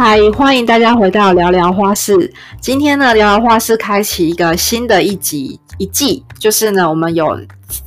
嗨，欢迎大家回到聊聊花市。今天呢，聊聊花市开启一个新的一集一季，就是呢，我们有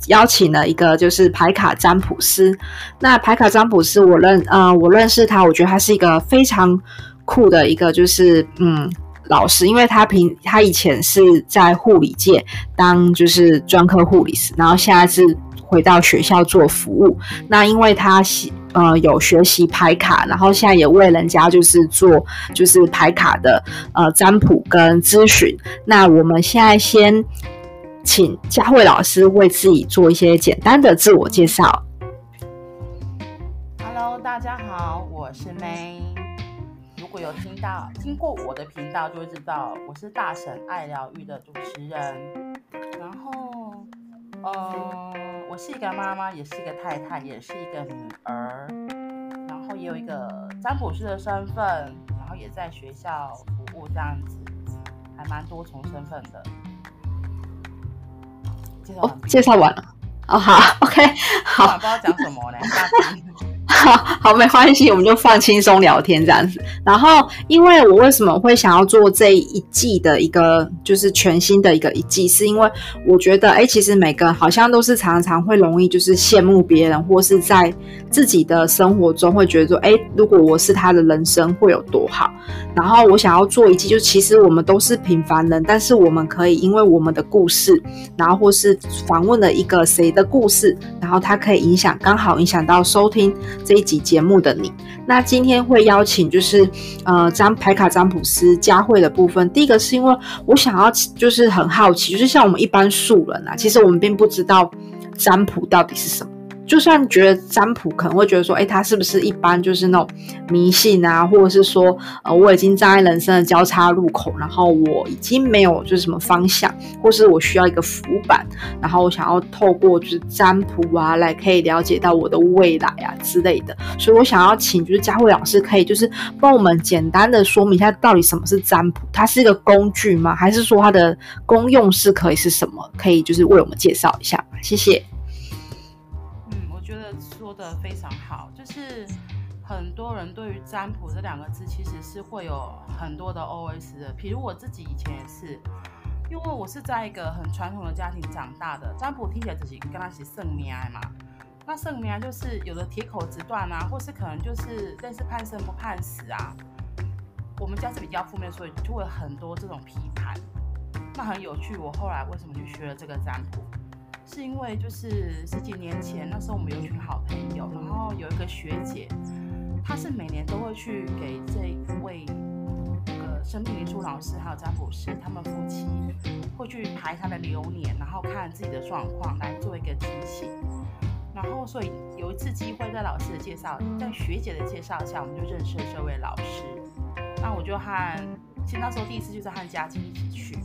邀请了一个就是牌卡占卜师。那牌卡占卜师，我认呃，我认识他，我觉得他是一个非常酷的一个就是嗯老师，因为他平他以前是在护理界当就是专科护理师，然后现在是回到学校做服务。那因为他喜呃，有学习牌卡，然后现在也为人家就是做就是牌卡的呃占卜跟咨询。那我们现在先请佳慧老师为自己做一些简单的自我介绍。Hello，大家好，我是 May。如果有听到听过我的频道，就会知道我是大神爱疗愈的主持人。然后，呃。我是一个妈妈，也是一个太太，也是一个女儿，然后也有一个占卜师的身份，然后也在学校服务，这样子还蛮多重身份的。介绍完，介绍完了。哦，好，OK，好。不知道讲什么呢？好，没关系，我们就放轻松聊天这样子。然后，因为我为什么会想要做这一季的一个，就是全新的一个一季，是因为我觉得，哎，其实每个人好像都是常常会容易就是羡慕别人，或是在自己的生活中会觉得说，哎，如果我是他的人生会有多好。然后我想要做一季，就其实我们都是平凡人，但是我们可以因为我们的故事，然后或是访问了一个谁的故事，然后它可以影响，刚好影响到收听。这一集节目的你，那今天会邀请就是呃占牌卡占卜师佳慧的部分。第一个是因为我想要就是很好奇，就是像我们一般素人啊，其实我们并不知道占卜到底是什么。就算觉得占卜可能会觉得说，哎，他是不是一般就是那种迷信啊，或者是说，呃，我已经站在人生的交叉路口，然后我已经没有就是什么方向，或是我需要一个浮板，然后我想要透过就是占卜啊，来可以了解到我的未来啊之类的。所以我想要请就是佳慧老师，可以就是帮我们简单的说明一下，到底什么是占卜？它是一个工具吗？还是说它的功用是可以是什么？可以就是为我们介绍一下谢？谢说。的非常好，就是很多人对于占卜这两个字，其实是会有很多的 OS 的。比如我自己以前也是，因为我是在一个很传统的家庭长大的，占卜听起来自己跟他起圣命嘛。那圣命就是有的铁口直断啊，或是可能就是但是判生不判死啊。我们家是比较负面，所以就会很多这种批判。那很有趣，我后来为什么去学了这个占卜？是因为就是十几年前，那时候我们有一群好朋友，然后有一个学姐，她是每年都会去给这一位那个生命灵数老师还有占卜师，他们夫妻会去排他的流年，然后看自己的状况来做一个提醒。然后所以有一次机会，在老师的介绍，在学姐的介绍下，我们就认识了这位老师。那我就和，其实那时候第一次就是和嘉靖一起去。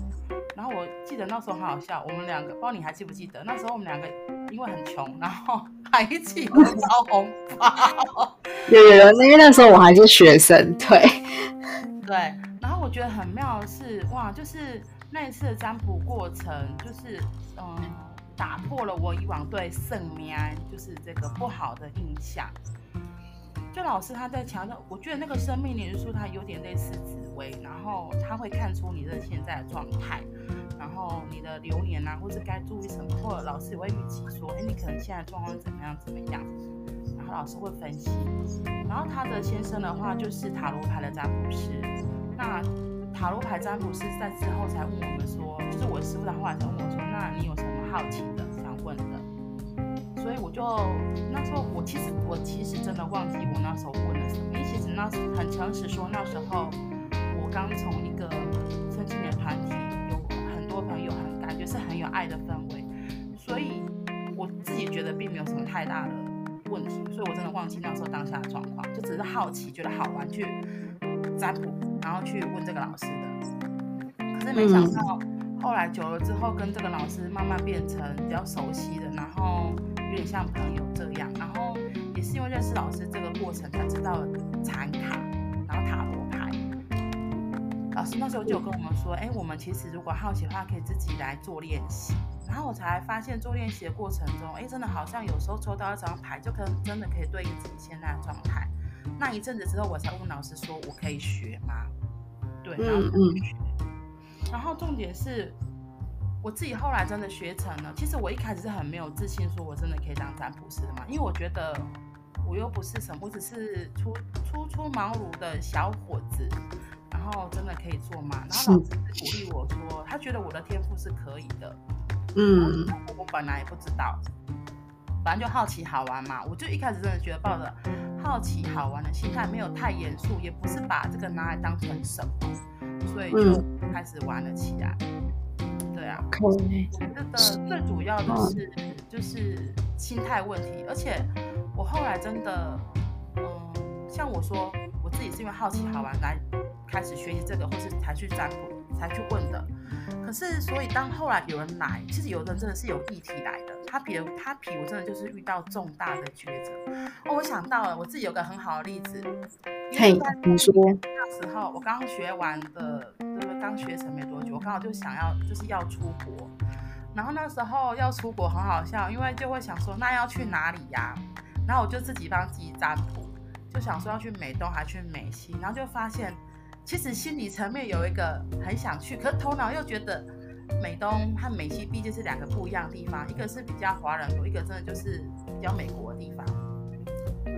然后我记得那时候很好笑，我们两个不知道你还记不记得，那时候我们两个因为很穷，然后 还一起包红包。有有有，因为那时候我还是学生，对对。然后我觉得很妙的是，哇，就是那一次的占卜过程，就是嗯，打破了我以往对圣命就是这个不好的印象。就老师他在强调，我觉得那个生命年数它有点类似紫薇，然后他会看出你的现在的状态，然后你的流年啊，或是该注意什么，或者老师也会预期说，哎，你可能现在状况怎么样怎么样，然后老师会分析。然后他的先生的话就是塔罗牌的占卜师，那塔罗牌占卜师在之后才问我们说，就是我师傅他后来才问我说，那你有什么好奇的？所以我就那时候，我其实我其实真的忘记我那时候问了什么。因为其实那时很诚实说，那时候我刚从一个青年团体，有很多朋友，很感觉是很有爱的氛围，所以我自己觉得并没有什么太大的问题。所以我真的忘记那时候当下的状况，就只是好奇，觉得好玩去占卜，然后去问这个老师的。可是没想到后来久了之后，跟这个老师慢慢变成比较熟悉的，然后。有点像朋友这样，然后也是因为认识老师这个过程才知道禅卡，然后塔罗牌。老师那时候就有跟我们说，哎，我们其实如果好奇的话，可以自己来做练习。然后我才发现，做练习的过程中，哎，真的好像有时候抽到一张牌，就可能真的可以对应自己现在的状态。那一阵子之后，我才问老师说，我可以学吗？对，嗯然后嗯学。然后重点是，我自己后来真的学成了。其实我一开始是很没有自信，说我真的可以当占卜师的嘛，因为我觉得我又不是什么，我只是初初出茅庐的小伙子，然后真的可以做嘛。然后老师鼓励我说，他觉得我的天赋是可以的。嗯我本来也不知道，反正就好奇好玩嘛。我就一开始真的觉得抱着好奇好玩的心态，没有太严肃，也不是把这个拿来当成什么，所以就开始玩了起来。对啊。我觉得最主要的是就是心态问题，而且我后来真的，嗯，像我说我自己是因为好奇好玩来开始学习这个，或是才去占卜才去问的。可是，所以当后来有人来，其实有的人真的是有议题来的，他比如他比我真的就是遇到重大的抉择。哦，我想到了，我自己有个很好的例子，因嘿为在，你说，那时候我刚学完的，就是刚学成没多久，我刚好就想要就是要出国，然后那时候要出国很好笑，因为就会想说那要去哪里呀、然后我就自己帮自己占卜，就想说要去美东还去美西，然后就发现其实心理层面有一个很想去，可是头脑又觉得美东和美西毕竟是两个不一样的地方，一个是比较华人国，一个真的就是比较美国的地方。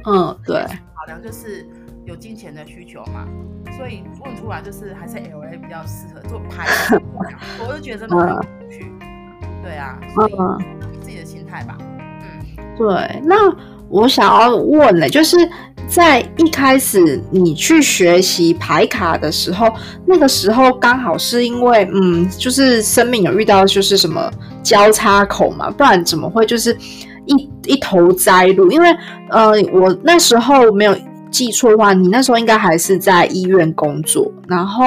嗯，对，考量就是有金钱的需求嘛，所以问出来就是还是 L A 比较适合做拍的，我就觉得真的很有趣。对啊，所以自己的心态吧。嗯，对，那我想要问呢，就是在一开始你去学习排卡的时候，那个时候刚好是因为，嗯，就是生命有遇到就是什么交叉口嘛，不然怎么会就是一一头栽入？因为呃，我那时候没有记错的话，你那时候应该还是在医院工作，然后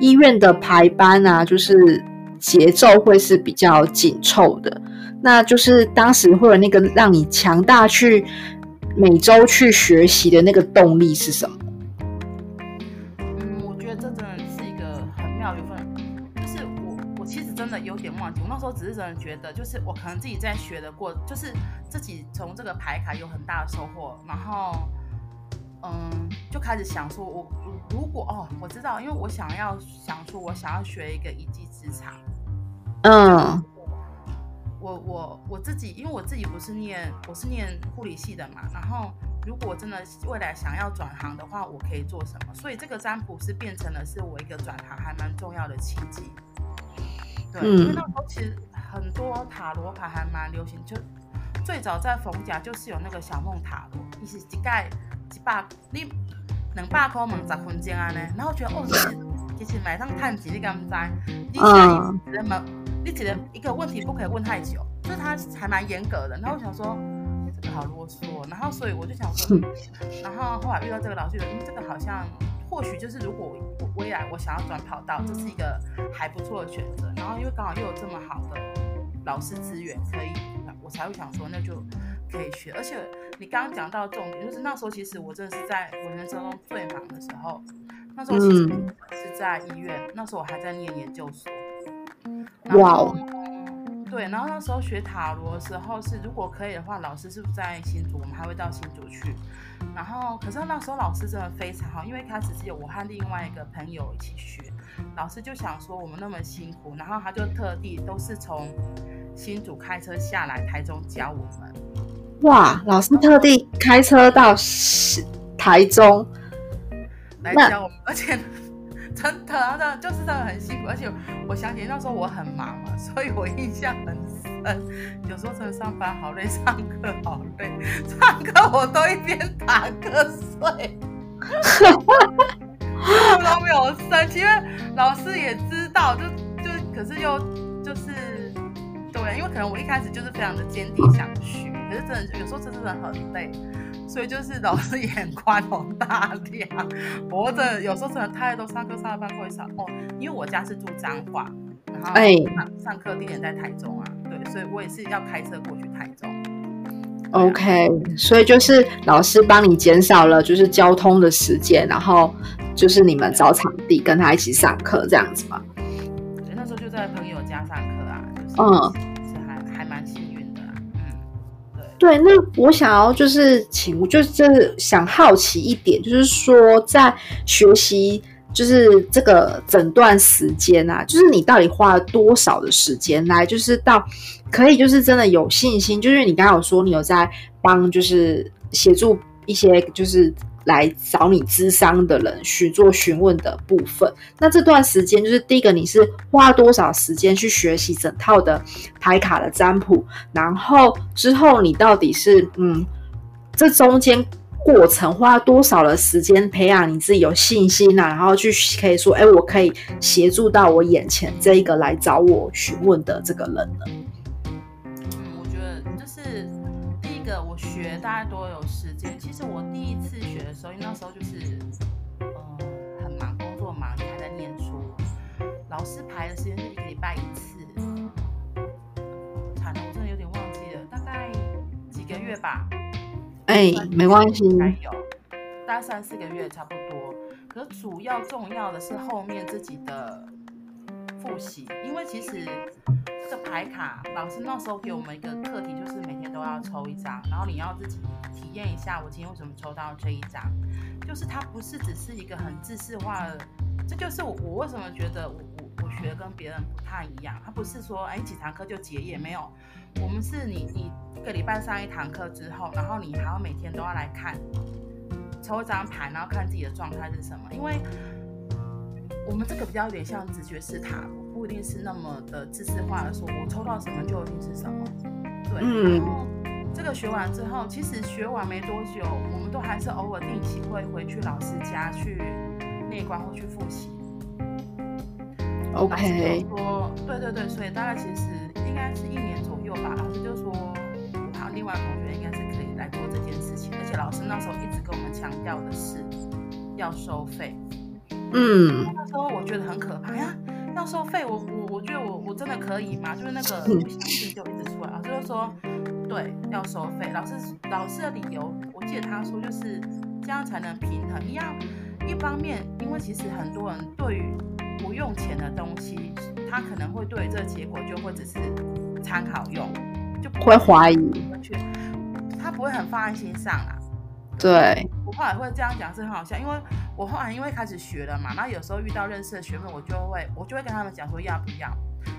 医院的排班啊，就是节奏会是比较紧凑的。那就是当时会有那个让你强大去每周去学习的那个动力是什么？嗯，我觉得这真的是一个很妙的缘分。就是我，我其实真的有点忘记，我那时候只是真的觉得，就是我可能自己在学的过，就是自己从这个牌卡有很大的收获，然后，嗯，就开始想说我，我如果哦，我知道，因为我想要想说我想要学一个一技之长。嗯我我我自己，因为我自己不是念，我是念护理系的嘛。然后，如果真的未来想要转行的话，我可以做什么？所以这个占卜是变成了是我一个转行还蛮重要的契机。对，嗯因为那时候其实很多塔罗牌还蛮流行，就最早在逢甲就是有那个小梦塔罗，你是一盖一百你两百块问十分钟安尼，然后觉得哦，其实其实买上探钱你敢不知？你一直问，你只能一个问题不可以问太久，就是他还蛮严格的。然后我想说这个好啰嗦，然后所以我就想说，然后后来遇到这个老师，觉得嗯，这个好像或许就是如果我未来我想要转跑道，这是一个还不错的选择。然后因为刚好又有这么好的老师资源，可以我才会想说那就可以学。而且你刚刚讲到重点，就是那时候其实我真的是在我人生中最忙的时候，那时候其实嗯是在医院，那时候我还在念研究所。哇哦！对，然后那时候学塔罗的时候是，如果可以的话，老师是不是在新竹？我们还会到新竹去。然后，可是那时候老师真的非常好，因为一开始只有我和另外一个朋友一起学，老师就想说我们那么辛苦，然后他就特地都是从新竹开车下来台中教我们。哇，老师特地开车到台中，来教我们，而且真的啊，真的就是真的很辛苦，而且我想起那时候我很忙嘛，所以我印象很深。有时候真的上班好累，上课好累，上课我都一边打瞌睡，我 都没有生气，因为老师也知道，就就可是又就是对，因为可能我一开始就是非常的坚定想学，可是真的有时候真的很累。所以就是老师也很宽宏大量，我真的有时候真的太多上课上到半会上哦，因为我家是住彰化，然后哎上上课地点在台中啊，对，所以我也是要开车过去台中。OK，所以就是老师帮你减少了就是交通的时间，然后就是你们找场地跟他一起上课这样子嘛。对，那时候就在朋友家上课啊，就是嗯对，那我想要就是请，就是想好奇一点，就是说在学习就是这个整段时间啊，就是你到底花了多少的时间来，就是到可以就是真的有信心，就是你刚刚有说你有在帮，就是协助一些就是。来找你咨商的人去做询问的部分。那这段时间就是第一个，你是花多少时间去学习整套的牌卡的占卜？然后之后你到底是嗯，这中间过程花多少的时间培养你自己有信心啊？然后去可以说，哎，我可以协助到我眼前这一个来找我询问的这个人呢？我觉得就是第一个，我学大概多有时间。其实我第一次。所以那时候就是，嗯，很忙，工作忙，你还在念书。老师排的时间是一个礼拜一次，惨了，我真的有点忘记了，大概几个月吧。哎，没关系，应该有大概三四个月差不多。可是主要重要的是后面自己的复习，因为其实。牌卡，老师那时候给我们一个课题，就是每天都要抽一张，然后你要自己体验一下，我今天为什么抽到这一张，就是它不是只是一个很知识化的，这就是我我为什么觉得我我我学跟别人不太一样，它不是说哎几堂课就结业，没有，我们是你你一个礼拜上一堂课之后，然后你还要每天都要来看，抽一张牌，然后看自己的状态是什么，因为。我们这个比较有点像直觉式塔罗，不一定是那么的知识化的说，我抽到什么就一定是什么。对，然后这个学完之后，其实学完没多久，我们都还是偶尔定期会回去老师家去内观或去复习。OK。说，对对对，所以大概其实应该是一年左右吧。老师就说，还有另外同学应该是可以来做这件事情，而且老师那时候一直跟我们强调的是要收费。嗯，那时候我觉得很可怕呀，要收费，我我我觉得我我真的可以吗？就是那个不相信就一直出来，老师就说，对，要收费。老师老师的理由，我记得他说就是这样才能平衡。一样，一方面，因为其实很多人对于不用钱的东西，他可能会对这个结果就会只是参考用，就会怀疑，他不会很放在心上啊。对，我后来会这样讲是很好笑，因为我后来因为开始学了嘛，那有时候遇到认识的学妹，我就会我就会跟他们讲说要不要，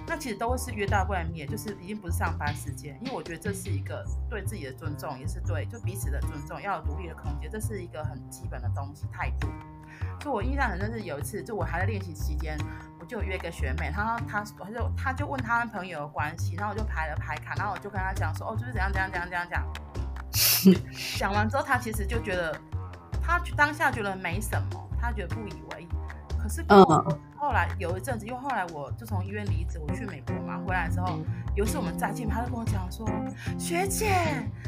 那其实都是约到外面，就是已经不是上班时间，因为我觉得这是一个对自己的尊重，也是对就彼此的尊重，要有独立的空间，这是一个很基本的东西态度。就我印象很深是有一次，就我还在练习期间，我就约一个学妹，她她她就她就问她跟朋友的关系，然后我就排了排卡，然后我就跟她讲说哦就是怎样怎样怎样怎样讲。讲完之后，她其实就觉得，他当下觉得没什么，他觉得不以为意。可是，嗯，后来有一阵子，因为后来我就从医院离职，我去美国嘛，回来之后，有一次我们再见面，他就跟我讲说：“学姐，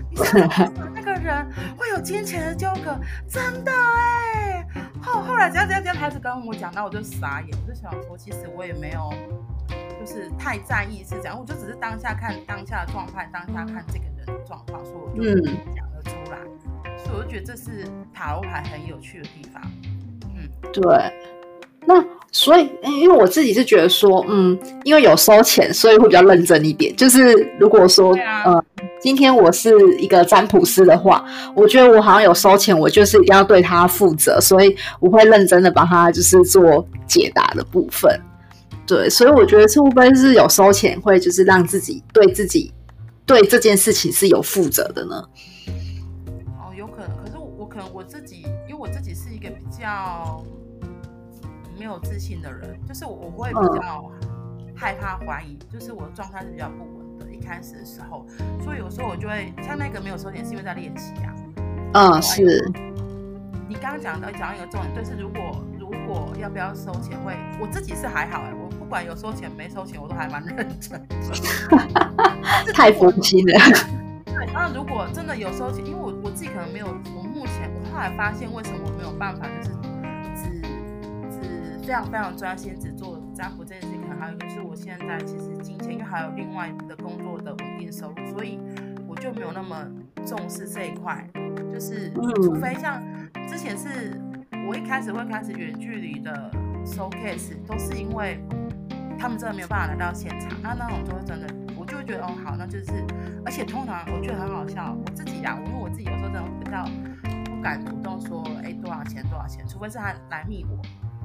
你那个人会有金钱的纠葛，真的哎。”后后来怎样怎样这样开始跟我讲，那我就傻眼，我就想说，其实我也没有，就是太在意是这样，我就只是当下看当下的状态，当下看这个人。状况，所以我就所以我就觉得这是塔罗牌很有趣的地方。嗯，对。那所以，因为我自己是觉得说，嗯，因为有收钱，所以会比较认真一点。就是如果说，呃，今天我是一个占卜师的话，我觉得我好像有收钱，我就是一定要对他负责，所以我会认真的帮他就是做解答的部分。对，所以我觉得会不会是有收钱，会就是让自己对自己。对这件事情是有负责的呢。因为我自己是一个比较没有自信的人，就是我我会比较害怕怀疑，就是我的状态是比较不稳的。一开始的时候，所以有时候我就会像那个没有收钱，是因为在练习啊。嗯，是。你刚刚讲的讲一个重点，就是如果如果要不要收钱，会我自己是还好哎，我不管有收钱没收钱，我都还蛮认真。太佛心了。对，那如果真的有收钱，因为我我自己可能没有，我目前我后来发现为什么我没有办法，就是只只非常非常专心只做占卜这件事情，还有一个是我现在其实金钱，因为还有另外的工作的稳定收入，所以我就没有那么重视这一块，就是除非像之前是我一开始会开始远距离的收 case，都是因为他们真的没有办法来到现场，那那种就会真的。我就觉得哦好，那就是，而且通常我觉得很好笑，我自己呀，因为我自己有时候真的比较不敢主动说，哎多少钱多少钱，除非是他来密我，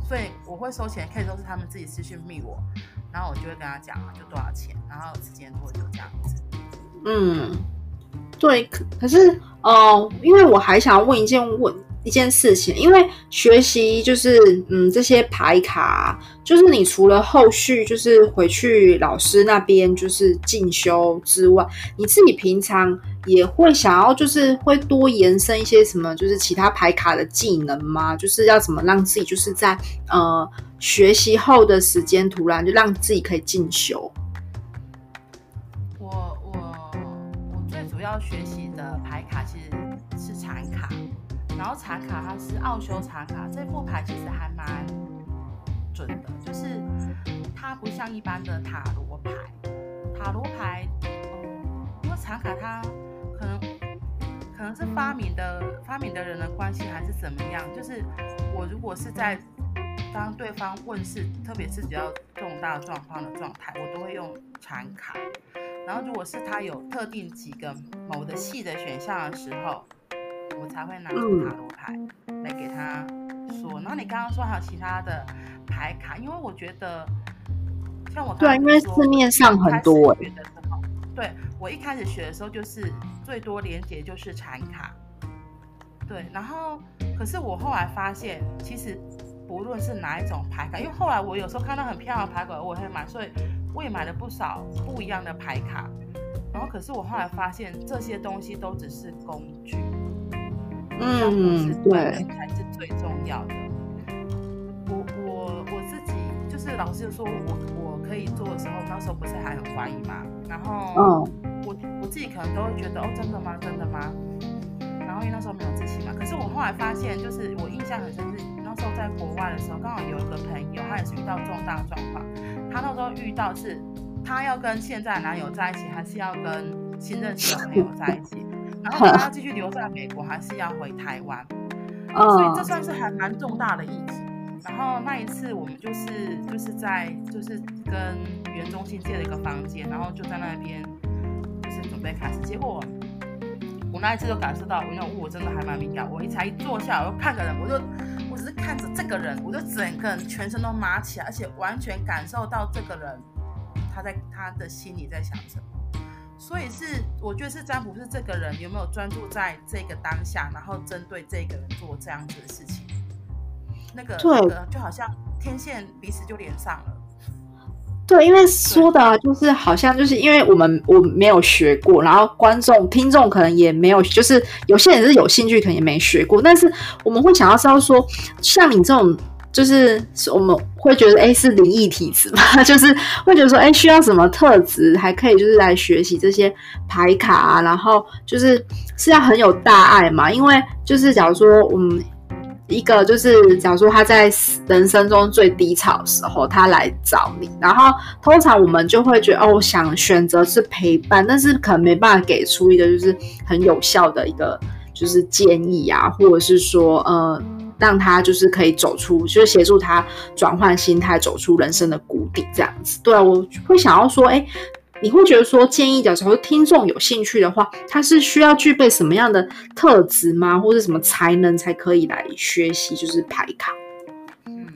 所以我会收钱，可以都是他们自己私信密我，然后我就会跟他讲就多少钱，然后时间多久这样子。嗯，对，可可是哦，因为我还想要问一件问。一件事情，因为学习就是嗯这些牌卡，就是你除了后续就是回去老师那边就是进修之外，你自己平常也会想要就是会多延伸一些什么，就是其他牌卡的技能吗？就是要怎么让自己就是在呃学习后的时间，突然就让自己可以进修。我我我最主要学习。然后茶卡它是奥修茶卡，这副牌其实还蛮准的，就是它不像一般的塔罗牌，塔罗牌，因为茶卡它可能可能是发明的发明的人的关系还是怎么样，就是我如果是在当对方问世，特别是比较重大状况的状态，我都会用禅卡。然后如果是他有特定几个某的系的选项的时候。我才会拿出塔罗牌来给他说。然后你刚刚说还有其他的牌卡，因为我觉得像我对，因为市面上很多。对，我一开始学的时候就是最多连接就是禅卡。对，然后可是我后来发现，其实不论是哪一种牌卡，因为后来我有时候看到很漂亮的牌卡，我会买，所以我也买了不少不一样的牌卡。然后可是我后来发现，这些东西都只是工具。嗯，对，才是最重要的。我我我自己就是老师说我我可以做的时候，那时候不是还很怀疑嘛。然后，嗯，我我自己可能都会觉得，哦，真的吗？真的吗？然后因为那时候没有自信嘛。可是我后来发现，就是我印象很深是那时候在国外的时候，刚好有一个朋友，他也是遇到重大状况。他那时候遇到是，他要跟现在男友在一起，还是要跟新认识的朋友在一起？然后他要 继续留在美国，还是要回台湾？所以这算是还蛮重大的议题。然后那一次我们就是就是在就是跟袁中心借了一个房间，然后就在那边就是准备开始。结果我那一次就感受到，因为我真的还蛮敏感。我一才一坐下，我就看个人，我就我只是看着这个人，我就整个人全身都麻起来，而且完全感受到这个人他在他的心里在想什么。所以是，我觉得是占卜是这个人有没有专注在这个当下，然后针对这个人做这样子的事情，那个那个就好像天线彼此就连上了。对，因为说的就是好像就是因为我们我没有学过，然后观众听众可能也没有，就是有些人是有兴趣，可能也没学过，但是我们会想要知道说，像你这种。就是我们会觉得，哎，是灵异体质嘛？就是会觉得说，哎，需要什么特质，还可以就是来学习这些牌卡啊。然后就是是要很有大爱嘛？因为就是假如说，我们一个就是假如说他在人生中最低潮的时候，他来找你，然后通常我们就会觉得，哦，想选择是陪伴，但是可能没办法给出一个就是很有效的一个就是建议啊，或者是说，呃。让他就是可以走出，就是协助他转换心态，走出人生的谷底，这样子。对啊，我会想要说，哎，你会觉得说，建议的时候，听众有兴趣的话，他是需要具备什么样的特质吗？或者什么才能才可以来学习，就是排卡？嗯，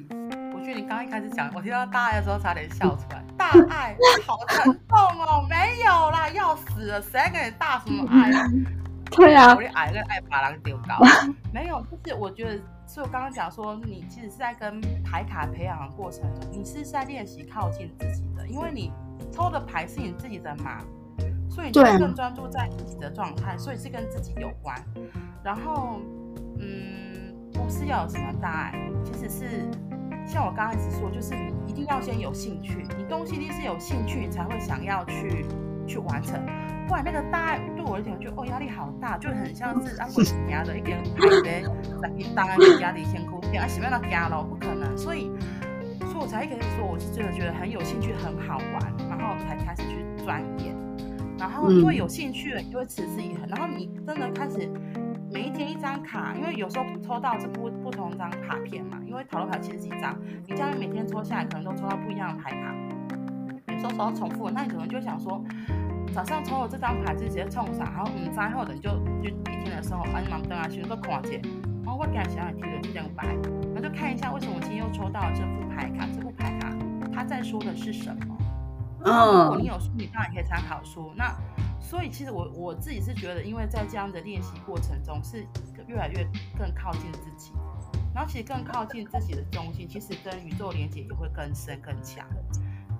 我觉得你刚一开始讲，我听到大爱的时候差点笑出来。大爱，好沉重哦！没有啦，要死了，谁给你大什么爱啊？对啊，我爱跟爱把人丢高，没有，就是我觉得。所以我刚刚讲说，你其实是在跟牌卡培养的过程中，你是在练习靠近自己的，因为你抽的牌是你自己的嘛，所以你就更专注在自己的状态，所以是跟自己有关。然后，嗯，不是要有什么大爱，其实是像我刚开始说，就是你一定要先有兴趣，你东西一定是有兴趣，你才会想要去去完成。不然那个大爱对我而言，就哦压力好大，就很像是啊鬼家的一点牌咧，在你当然压力先哭点啊，什么样的家了？不可能，所以所以我才一开始说，我是真的觉得很有兴趣，很好玩，然后才开始去钻研。然后因为有兴趣了，你就会持之以恒。然后你真的开始每一天一张卡，因为有时候抽到是不不同张卡片嘛，因为塔罗牌其实几张，你这样每天抽下来，可能都抽到不一样的牌卡，有时候抽到重复，那你可能就想说。早上抽了这张牌就直接冲上，然后嗯，再后人就就一天的时候，啊，你忙登啊，先都看见，然后我赶紧想提了这张牌，然后就看一下为什么我今天又抽到这副牌卡，这副牌卡它在说的是什么？嗯，如果你有书，你当然可以参考书。那所以其实我我自己是觉得，因为在这样的练习过程中，是越来越更靠近自己。然后其实更靠近自己的中心，其实跟宇宙连接也会更深更强。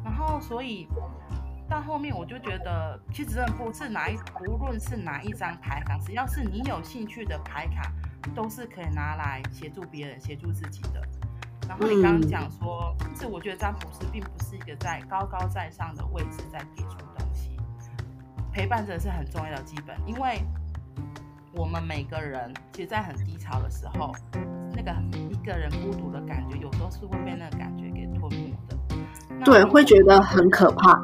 然后所以到后面我就觉得，其实不是哪一，无论是哪一张牌卡，只要是你有兴趣的牌卡，都是可以拿来协助别人、协助自己的。然后你刚刚讲说，其实我觉得占卜师并不是一个在高高在上的位置在给出东西，陪伴者是很重要的基本，因为我们每个人其实，在很低潮的时候。那个一个人孤独的感觉，有时候是会被那个感觉给吞没的。对，会觉得很可怕。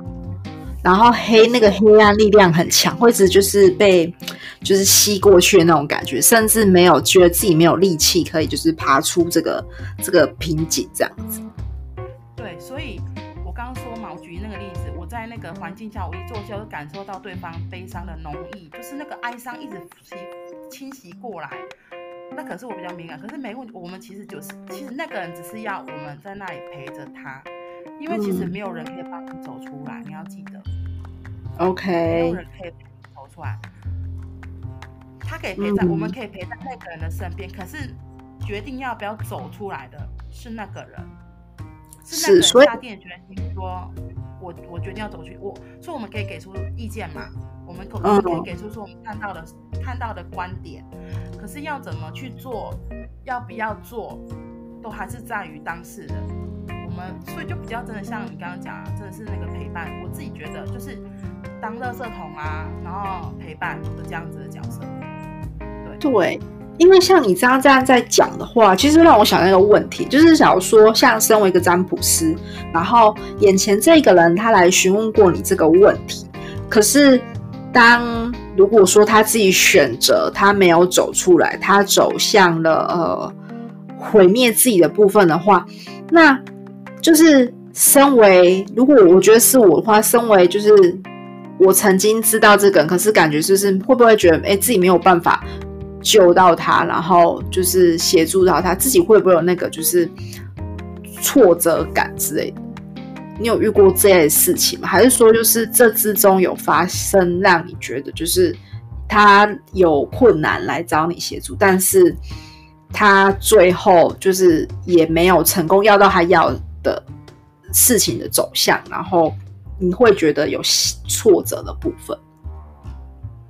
然后黑那个黑暗力量很强，会直就是被就是吸过去的那种感觉，甚至没有觉得自己没有力气可以就是爬出这个这个瓶颈这样子。对，所以我刚刚说嘛，我举那个例子，我在那个环境下，我一坐下就感受到对方悲伤的浓意，就是那个哀伤一直侵侵袭过来。那可是我比较敏感，可是没问题。我们其实就是，其实那个人只是要我们在那里陪着他，因为其实没有人可以帮你走出来，你要记得。OK。没有人可以陪你走出来，他可以陪在，我们可以陪在那个人的身边。可是决定要不要走出来的是那个人，是那个人下定决心说，我我决定要走去，我所以我们可以给出意见嘛。我们可能可以给出说我们看到的看到的观点，可是要怎么去做，要不要做，都还是在于当事人。我们所以就比较真的像你刚刚讲啊，真的是那个陪伴。我自己觉得就是当垃圾桶啊，然后陪伴的这样子的角色。对对，因为像你这样这样在讲的话，其实让我想到一个问题，就是假如说像身为一个占卜师，然后眼前这个人他来询问过你这个问题，可是。当如果说他自己选择，他没有走出来，他走向了呃毁灭自己的部分的话，那就是身为如果我觉得是我的话，身为就是我曾经知道这个，可是感觉就是会不会觉得哎自己没有办法救到他，然后就是协助到他，自己会不会有那个就是挫折感之类的？你有遇过这类事情吗？还是说，就是这之中有发生让你觉得，就是他有困难来找你协助，但是他最后就是也没有成功要到他要的事情的走向，然后你会觉得有挫折的部分？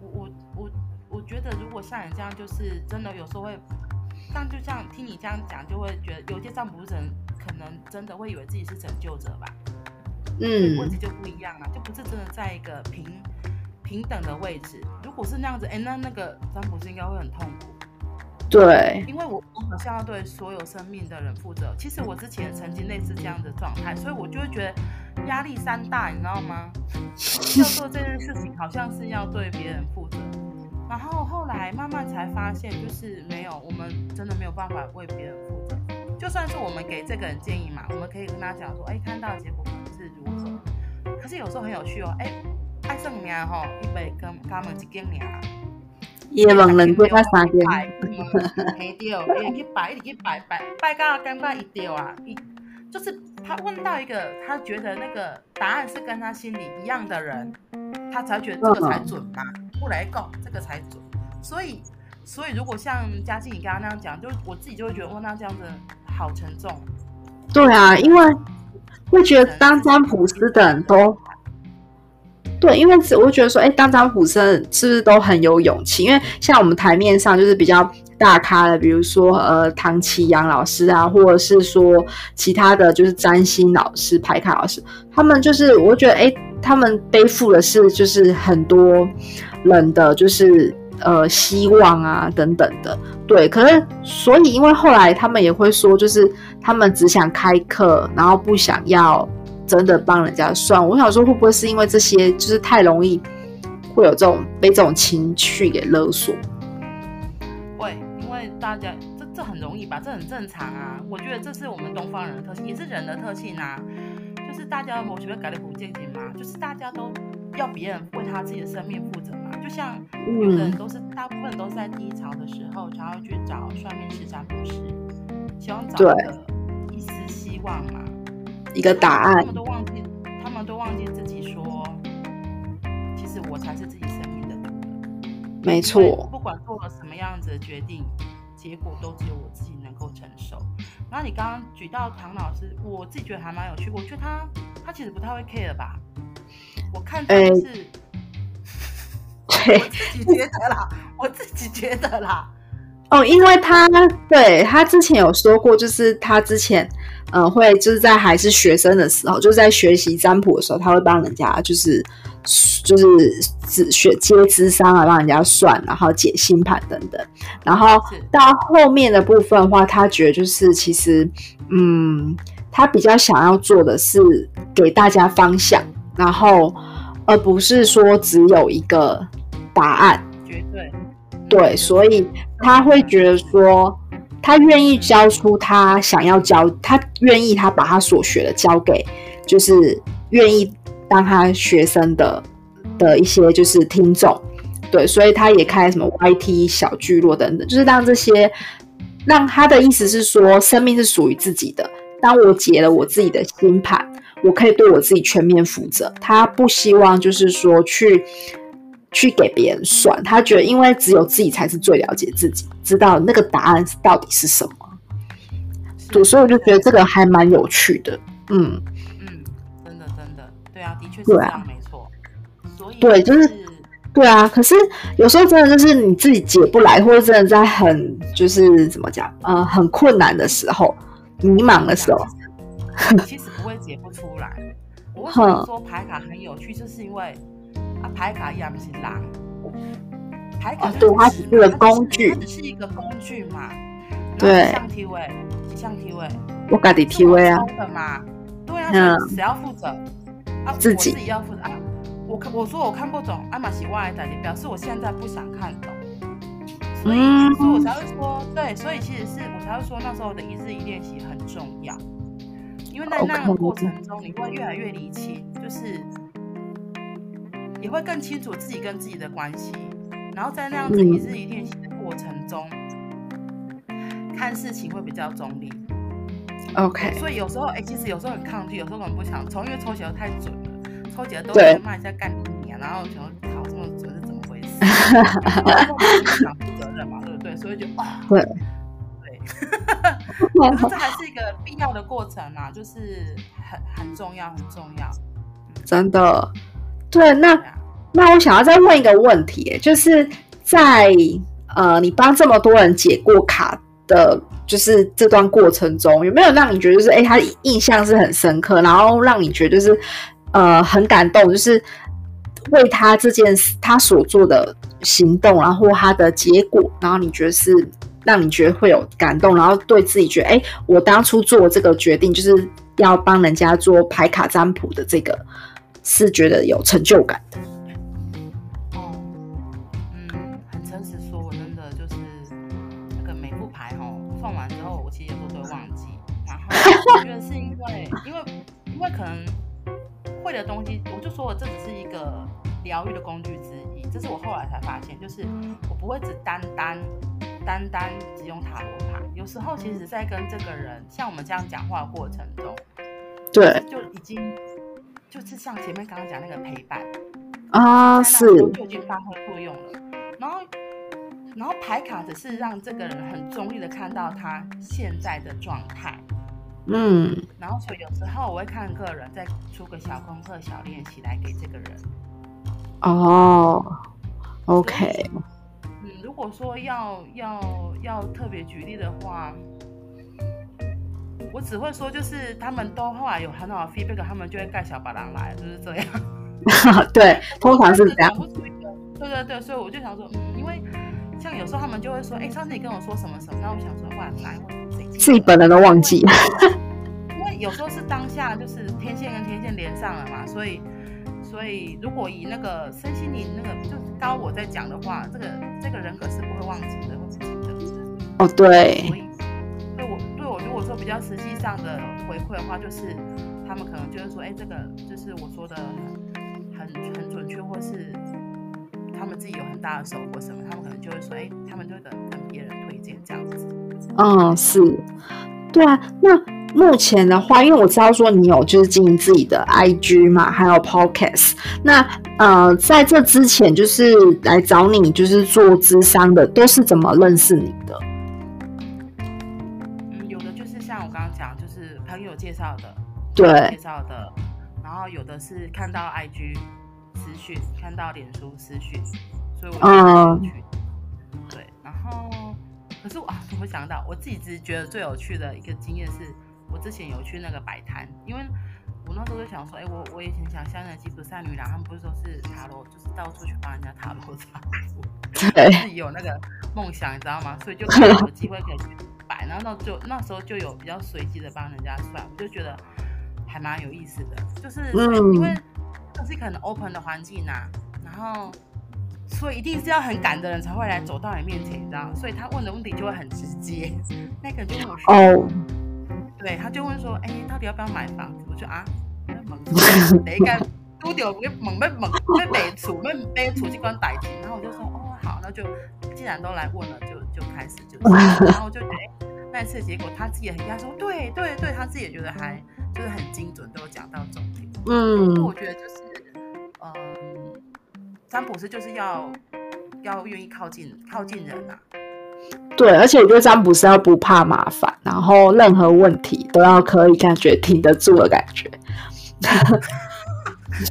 我我我我觉得，如果像你这样，就是真的有时候会，但就像听你这样讲，就会觉得有些占卜人可能真的会以为自己是拯救者吧。嗯，位置就不一样了，就不是真的在一个平平等的位置。如果是那样子，哎，那那个占卜师应该会很痛苦。对，因为我我好像要对所有生命的人负责。其实我之前曾经类似这样的状态，所以我就会觉得压力山大，你知道吗？要做这件事情，好像是要对别人负责。然后后来慢慢才发现，就是没有，我们真的没有办法为别人负责。就算是我们给这个人建议嘛，我们可以跟他讲说，哎，看到结果。是如何？可是有时候很有趣哦。哎，爱上名吼，一百跟他们一间名啦。也问人过那三间。嘿掉，一直去拜，一直去拜拜，拜到感觉一掉啊！一就是他问到一个他觉得那个答案是跟他心里一样的人，他才觉得这个才准嘛。不来告这个才准。所以，所以如果像嘉靖你刚刚那样讲，就我自己就会觉得，哇，那这样子好沉重。对啊，因为。会觉得当占卜师的人都对，因为我觉得说，哎，当占卜师是不是都很有勇气？因为像我们台面上就是比较大咖的，比如说呃唐奇阳老师啊，或者是说其他的就是占星老师、排卡老师，他们就是我觉得，哎，他们背负的是就是很多人的就是。呃，希望啊，等等的，对，可是所以，因为后来他们也会说，就是他们只想开课，然后不想要真的帮人家算。我想说，会不会是因为这些，就是太容易会有这种被这种情绪给勒索？会，因为大家这这很容易吧，这很正常啊。我觉得这是我们东方人的特性，也是人的特性啊。就是大家我觉得改的不见解嘛，就是大家都。要别人为他自己的生命负责嘛。就像有的人都是，大部分都是在低潮的时候，才会去找算命师、占卜师，希望找一个一丝希望嘛，一个答案。他们都忘记，他们都忘记自己说，其实我才是自己生命的主人。没错，不管做了什么样子的决定，结果都只有我自己能够承受。然后你刚刚举到唐老师，我自己觉得还蛮有趣。我觉得他他其实不太会 care 吧？我看他是，我自己觉得啦，我自己觉得啦。哦，因为他对他之前有说过，就是他之前嗯会就是在还是学生的时候，就是在学习占卜的时候，他会帮人家就是就是只学接智商啊，帮人家算，然后解星盘等等。然后到后面的部分的话，他觉得就是其实嗯，他比较想要做的是给大家方向，然后而不是说只有一个答案，绝对。对，所以他会觉得说，他愿意教出他想要教，他愿意他把他所学的教给，就是愿意当他学生的的一些就是听众，对，所以他也开什么 YT 小聚落等等，就是让这些，让他的意思是说，生命是属于自己的。当我解了我自己的星盘，我可以对我自己全面负责。他不希望就是说去。去给别人算，他觉得因为只有自己才是最了解自己，知道那个答案到底是什么。对，所以我就觉得这个还蛮有趣的。嗯嗯，真的真的，对啊，的确是这样，没错。所以对，就是对啊。可是有时候真的就是你自己解不来，或者真的在很就是怎么讲，呃，很困难的时候、迷茫的时候，其实不会解不出来。我为什么说牌卡很有趣，就是因为。啊，牌卡也不是狼，牌卡对它只是个工具，它只是一个工具嘛。对，像 T V，像 T V，我搞的 T V 啊。嘛，对啊，谁要负责？啊，自己自己要负责啊。我看我说我看不懂，阿玛西外来的，表示我现在不想看懂。所以，所以我才会说，对，所以其实是我才会说那时候的一日一练习很重要，因为在那个过程中你会越来越理清，就是。也会更清楚自己跟自己的关系，然后在那样子一日一练习的过程中，看事情会比较中立。OK，所以有时候哎，其实有时候很抗拒，有时候我们不想抽，因为抽起来太准了，抽起来都会骂一下干你啊，然后想考这么准是怎么回事？想负责任嘛，对不对？所以就对对，可是这还是一个必要的过程啊，就是很很重要，很重要，真的。对，那那我想要再问一个问题，就是在呃，你帮这么多人解过卡的，就是这段过程中，有没有让你觉得就是哎，他印象是很深刻，然后让你觉得就是呃很感动，就是为他这件事他所做的行动，然后他的结果，然后你觉得是让你觉得会有感动，然后对自己觉得哎，我当初做这个决定就是要帮人家做排卡占卜的这个。是觉得有成就感的。哦，嗯，很诚实说，我真的就是那个每副牌哦，放完之后，我其实有时候都会忘记。然后我觉得是因为，因为，因为可能会的东西，我就说我这只是一个疗愈的工具之一。这是我后来才发现，就是我不会只单单单单只用塔罗牌。有时候其实在跟这个人像我们这样讲话的过程中，对，就已经。就是像前面刚刚讲那个陪伴啊，是就已经发挥作用了。然后，然后牌卡只是让这个人很中立的看到他现在的状态。嗯。然后，所以有时候我会看个人，再出个小功课、小练习来给这个人。哦，OK。嗯，如果说要要要特别举例的话。我只会说，就是他们都后来有很好的 feedback，他们就会盖小白狼来，就是这样。对，通常是这样。对对对，所以我就想说，嗯，因为像有时候他们就会说，哎，上次你跟我说什么什么，那我想说，哇，来，自己本人都忘记。因为有时候是当下，就是天线跟天线连上了嘛，所以所以如果以那个身心灵那个就是高我在讲的话，这个这个人格是不会忘记的，或是记得。哦，对。说比较实际上的回馈的话，就是他们可能就是说，哎，这个就是我说的很很很准确，或是他们自己有很大的收获什么，他们可能就会说，哎，他们就会跟跟别人推荐这样子。嗯，是，对啊。那目前的话，因为我知道说你有就是经营自己的 IG 嘛，还有 Podcast。那呃，在这之前，就是来找你就是做智商的，都是怎么认识你的？朋友介绍的，对，介绍的。然后有的是看到 IG 私讯，看到脸书私讯，所以我就去。对，然后可是我啊，怎么想到我自己只是觉得最有趣的一个经验是，我之前有去那个摆摊，因为我那时候就想说，哎，我我以前想像那吉普赛女郎，他们不是说是塔罗，就是到处去帮人家塔罗 占卜，对，自己有那个梦想，你知道吗？所以就有机会可以去摆，然后那就那时候就有比较随机的帮人家算，我就觉得。还蛮有意思的，就是因为这是一个很 open 的环境呐，然后所以一定是要很赶的人才会来走到你面前，你知道所以他问的问题就会很直接。那个人就问我说：“哦，对，他就问说，哎，到底要不要买房子？”我就啊，第一个拄着问问要问要买厝，要买厝这关代志，然后我就说：“哦，好，那就既然都来问了，就就开始就，然后就觉得那次结果他自己也很压说，对对对，他自己也觉得还。”就是很精准，都有讲到重点。嗯，我觉得就是，嗯，占卜师就是要要愿意靠近靠近人啊。对，而且我觉得占卜师要不怕麻烦，然后任何问题都要可以感觉挺得住的感觉。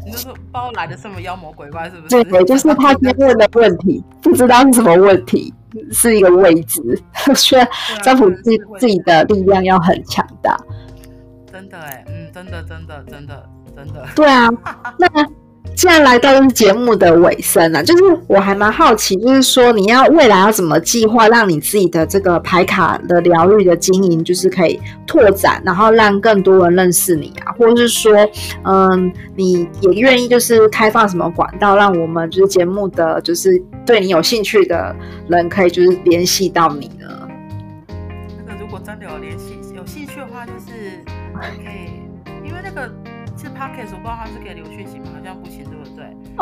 你就是包来的什么妖魔鬼怪是不是？对，就是他今天问的问题，不知道是什么问题，是一个未知。我觉得占卜师自己的力量要很强大。真的哎，嗯，真的，真的，真的，真的。对啊，那既然来到节目的尾声了，就是我还蛮好奇，就是说你要未来要怎么计划，让你自己的这个牌卡的疗愈的经营，就是可以拓展，然后让更多人认识你啊，或者是说，嗯，你也愿意就是开放什么管道，让我们就是节目的就是对你有兴趣的人可以就是联系到你呢？那个如果真的有联系有兴趣的话，就是。可以，因为那个是 Podcast，我不知道它是可以留？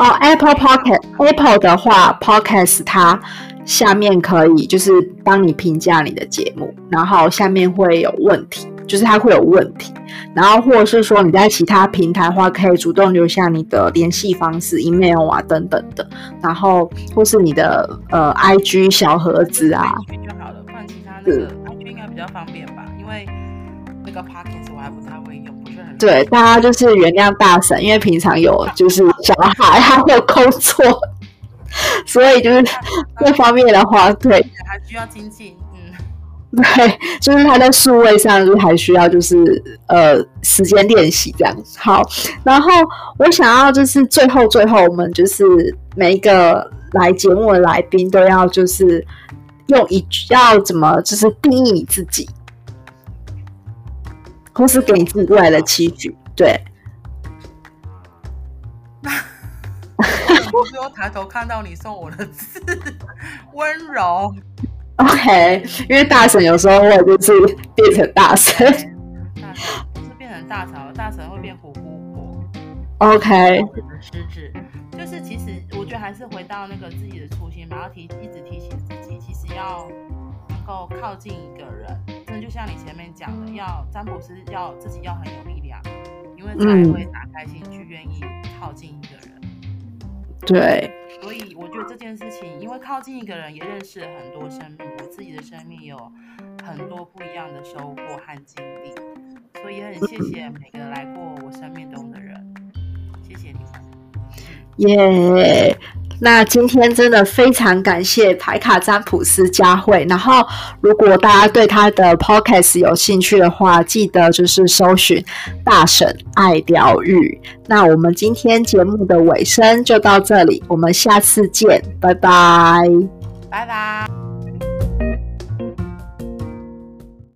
哦，Apple Podcast，Apple 的话，Podcast 它下面可以就是帮你评价你的节目，然后下面会有问题，就是它会有问题，然后或者是说你在其他平台的话，可以主动留下你的联系方式、email 啊等等的，然后或是你的呃 IG 小盒子啊就好了，换其他那个 IG 应该比较方便吧，因为那个 Podcast。对，大家就是原谅大神，因为平常有就是小孩，他有工作，所以就是这方面的话，对，还需要精进，嗯，对，就是他在数位上就还需要就是呃时间练习这样。好，然后我想要就是最后最后，我们就是每一个来节目的来宾都要就是用一句要怎么就是定义你自己。公司给你自己未来的期许，对。我只有抬头看到你送我的字，温柔。OK，因为大神有时候会就是变成大神，大神不是变成大嫂，大神会变虎姑婆。OK，狮子就是其实我觉得还是回到那个自己的初心，然后提一直提醒自己，其实要能够靠近一个人。就像你前面讲的，要占卜师要自己要很有力量，因为才会打开心去愿意靠近一个人。对，所以我觉得这件事情，因为靠近一个人也认识了很多生命，我自己的生命有很多不一样的收获和经历，所以也很谢谢每个来过我生命中的人，谢谢你们。耶。那今天真的非常感谢牌卡詹普斯佳慧。然后，如果大家对他的 podcast 有兴趣的话，记得就是搜寻“大婶爱疗愈”。那我们今天节目的尾声就到这里，我们下次见，拜拜，拜拜。